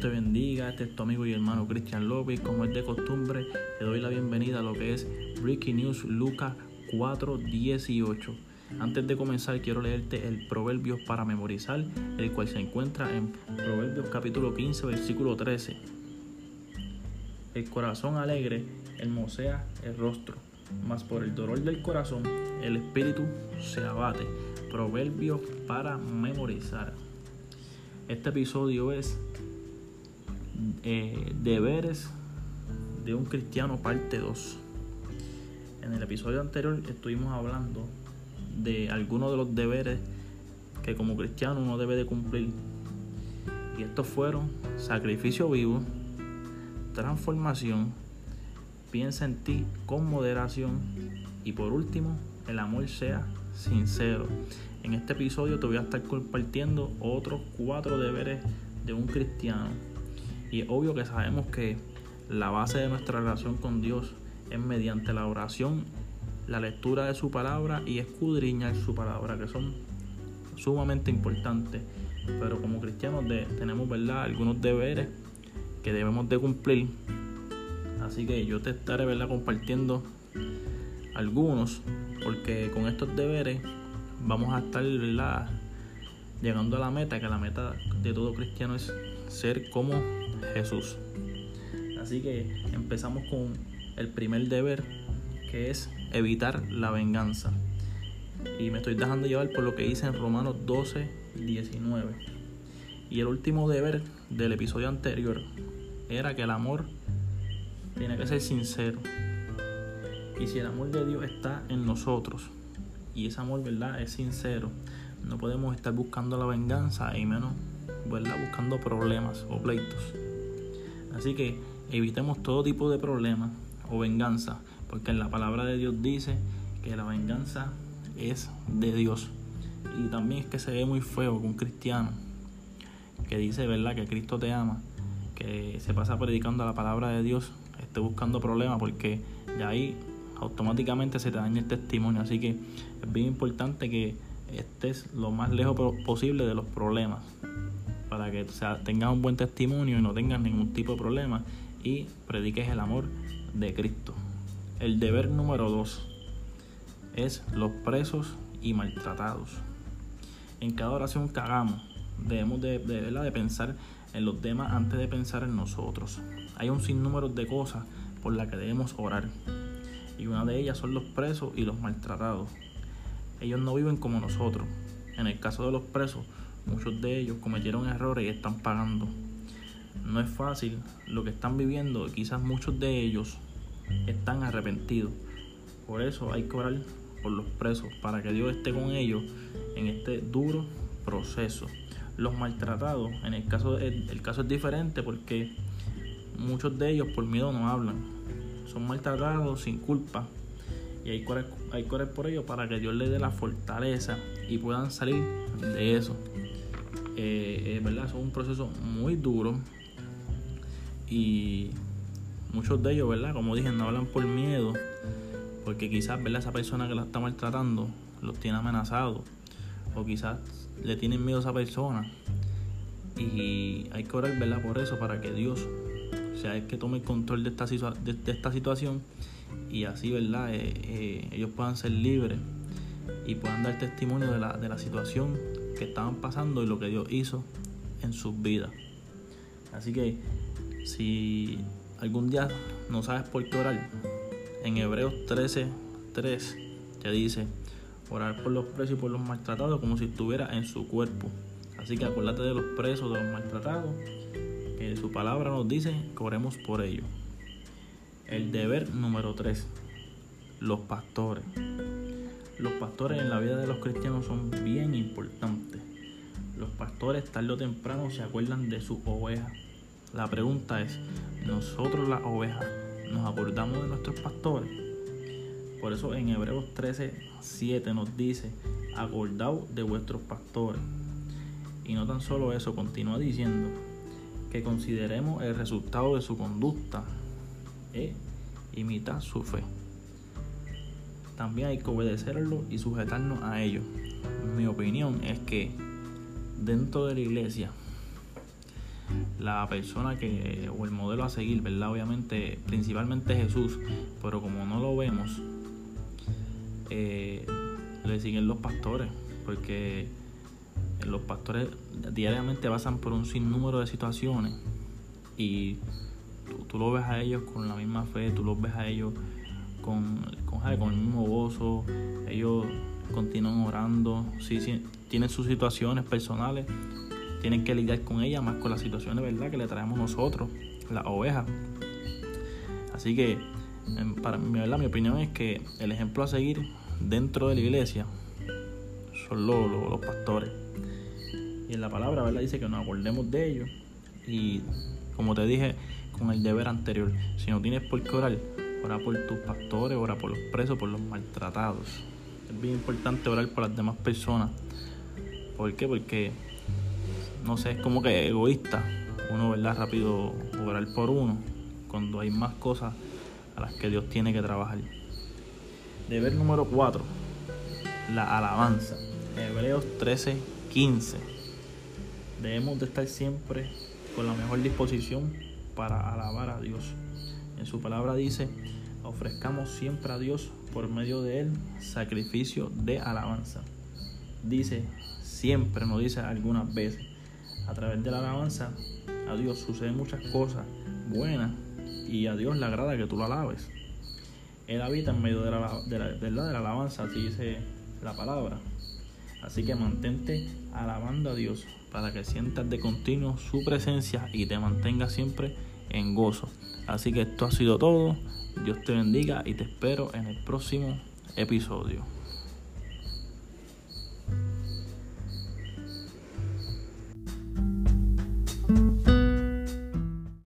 Te bendiga, este es tu amigo y hermano Cristian López. Como es de costumbre, te doy la bienvenida a lo que es Breaking News Lucas 4:18. Antes de comenzar, quiero leerte el Proverbios para memorizar, el cual se encuentra en Proverbios capítulo 15, versículo 13. El corazón alegre hermosea el rostro, mas por el dolor del corazón el espíritu se abate. Proverbios para memorizar. Este episodio es eh, Deberes de un cristiano parte 2. En el episodio anterior estuvimos hablando de algunos de los deberes que como cristiano uno debe de cumplir. Y estos fueron sacrificio vivo, transformación, piensa en ti con moderación y por último, el amor sea sincero. En este episodio te voy a estar compartiendo otros cuatro deberes de un cristiano. Y es obvio que sabemos que la base de nuestra relación con Dios es mediante la oración, la lectura de su palabra y escudriñar su palabra, que son sumamente importantes. Pero como cristianos tenemos ¿verdad? algunos deberes que debemos de cumplir. Así que yo te estaré ¿verdad? compartiendo algunos, porque con estos deberes vamos a estar llegando a la meta, que la meta de todo cristiano es ser como Jesús. Así que empezamos con el primer deber, que es evitar la venganza. Y me estoy dejando llevar por lo que dice en Romanos 12, 19. Y el último deber del episodio anterior era que el amor tiene que ser sincero. Y si el amor de Dios está en nosotros, y ese amor, ¿verdad? Es sincero. No podemos estar buscando la venganza y menos, ¿verdad? Buscando problemas o pleitos. Así que evitemos todo tipo de problemas o venganza, porque la palabra de Dios dice que la venganza es de Dios. Y también es que se ve muy feo que un cristiano que dice, ¿verdad?, que Cristo te ama, que se pasa predicando la palabra de Dios, esté buscando problemas, porque ya ahí automáticamente se te daña el testimonio. Así que es bien importante que estés lo más lejos posible de los problemas para que tengas un buen testimonio y no tengas ningún tipo de problema y prediques el amor de Cristo. El deber número dos es los presos y maltratados. En cada oración que hagamos debemos de, de, de pensar en los demás antes de pensar en nosotros. Hay un sinnúmero de cosas por las que debemos orar y una de ellas son los presos y los maltratados. Ellos no viven como nosotros. En el caso de los presos, muchos de ellos cometieron errores y están pagando. No es fácil lo que están viviendo, quizás muchos de ellos están arrepentidos. Por eso hay que orar por los presos, para que Dios esté con ellos en este duro proceso. Los maltratados, en el caso, el caso es diferente porque muchos de ellos por miedo no hablan son maltratados sin culpa. Y hay que, hay por ello para que Dios les dé la fortaleza y puedan salir de eso. Eh, ¿verdad? Es un proceso muy duro. Y muchos de ellos, ¿verdad? Como dije, no hablan por miedo. Porque quizás, ¿verdad? Esa persona que la está maltratando los tiene amenazados. O quizás le tienen miedo a esa persona. Y hay que orar, ¿verdad? Por eso, para que Dios o sea, es que tome el control de esta, de, esta situación y así, ¿verdad? Eh, eh, ellos puedan ser libres y puedan dar testimonio de la, de la situación que estaban pasando y lo que Dios hizo en sus vidas. Así que si algún día no sabes por qué orar, en Hebreos 13, 3 te dice, orar por los presos y por los maltratados como si estuviera en su cuerpo. Así que acuérdate de los presos, de los maltratados que su palabra nos dice que oremos por ellos. El deber número 3. Los pastores. Los pastores en la vida de los cristianos son bien importantes. Los pastores tarde o temprano se acuerdan de sus ovejas. La pregunta es, ¿nosotros las ovejas nos acordamos de nuestros pastores? Por eso en Hebreos 13, 7 nos dice, acordaos de vuestros pastores. Y no tan solo eso, continúa diciendo, que consideremos el resultado de su conducta e imitar su fe. También hay que obedecerlo y sujetarnos a ello. Mi opinión es que dentro de la iglesia la persona que o el modelo a seguir, ¿verdad? Obviamente, principalmente Jesús, pero como no lo vemos, eh, le siguen los pastores, porque los pastores diariamente pasan por un sinnúmero de situaciones y tú, tú, lo ves a ellos con la misma fe, tú los ves a ellos con, con, con el mismo gozo, ellos continúan orando, sí, sí, tienen sus situaciones personales, tienen que lidiar con ellas, más con las situaciones ¿verdad? que le traemos nosotros, las ovejas. Así que, para mí, ¿verdad? mi opinión es que el ejemplo a seguir dentro de la iglesia son los, los, pastores. Y en la palabra ¿verdad? dice que nos acordemos de ellos. Y como te dije con el deber anterior, si no tienes por qué orar, ora por tus pastores, ora por los presos, por los maltratados. Es bien importante orar por las demás personas. ¿Por qué? Porque, no sé, es como que egoísta uno, ¿verdad? Rápido orar por uno cuando hay más cosas a las que Dios tiene que trabajar. Deber número 4. La alabanza. Hebreos 13, 15. Debemos de estar siempre con la mejor disposición para alabar a Dios. En su palabra dice, ofrezcamos siempre a Dios por medio de él sacrificio de alabanza. Dice siempre, no dice algunas veces. A través de la alabanza a Dios suceden muchas cosas buenas y a Dios le agrada que tú lo alabes. Él habita en medio de la, de la, de la, alabanza, así dice la palabra. Así que mantente alabando a Dios para que sientas de continuo su presencia y te mantengas siempre en gozo. Así que esto ha sido todo. Dios te bendiga y te espero en el próximo episodio.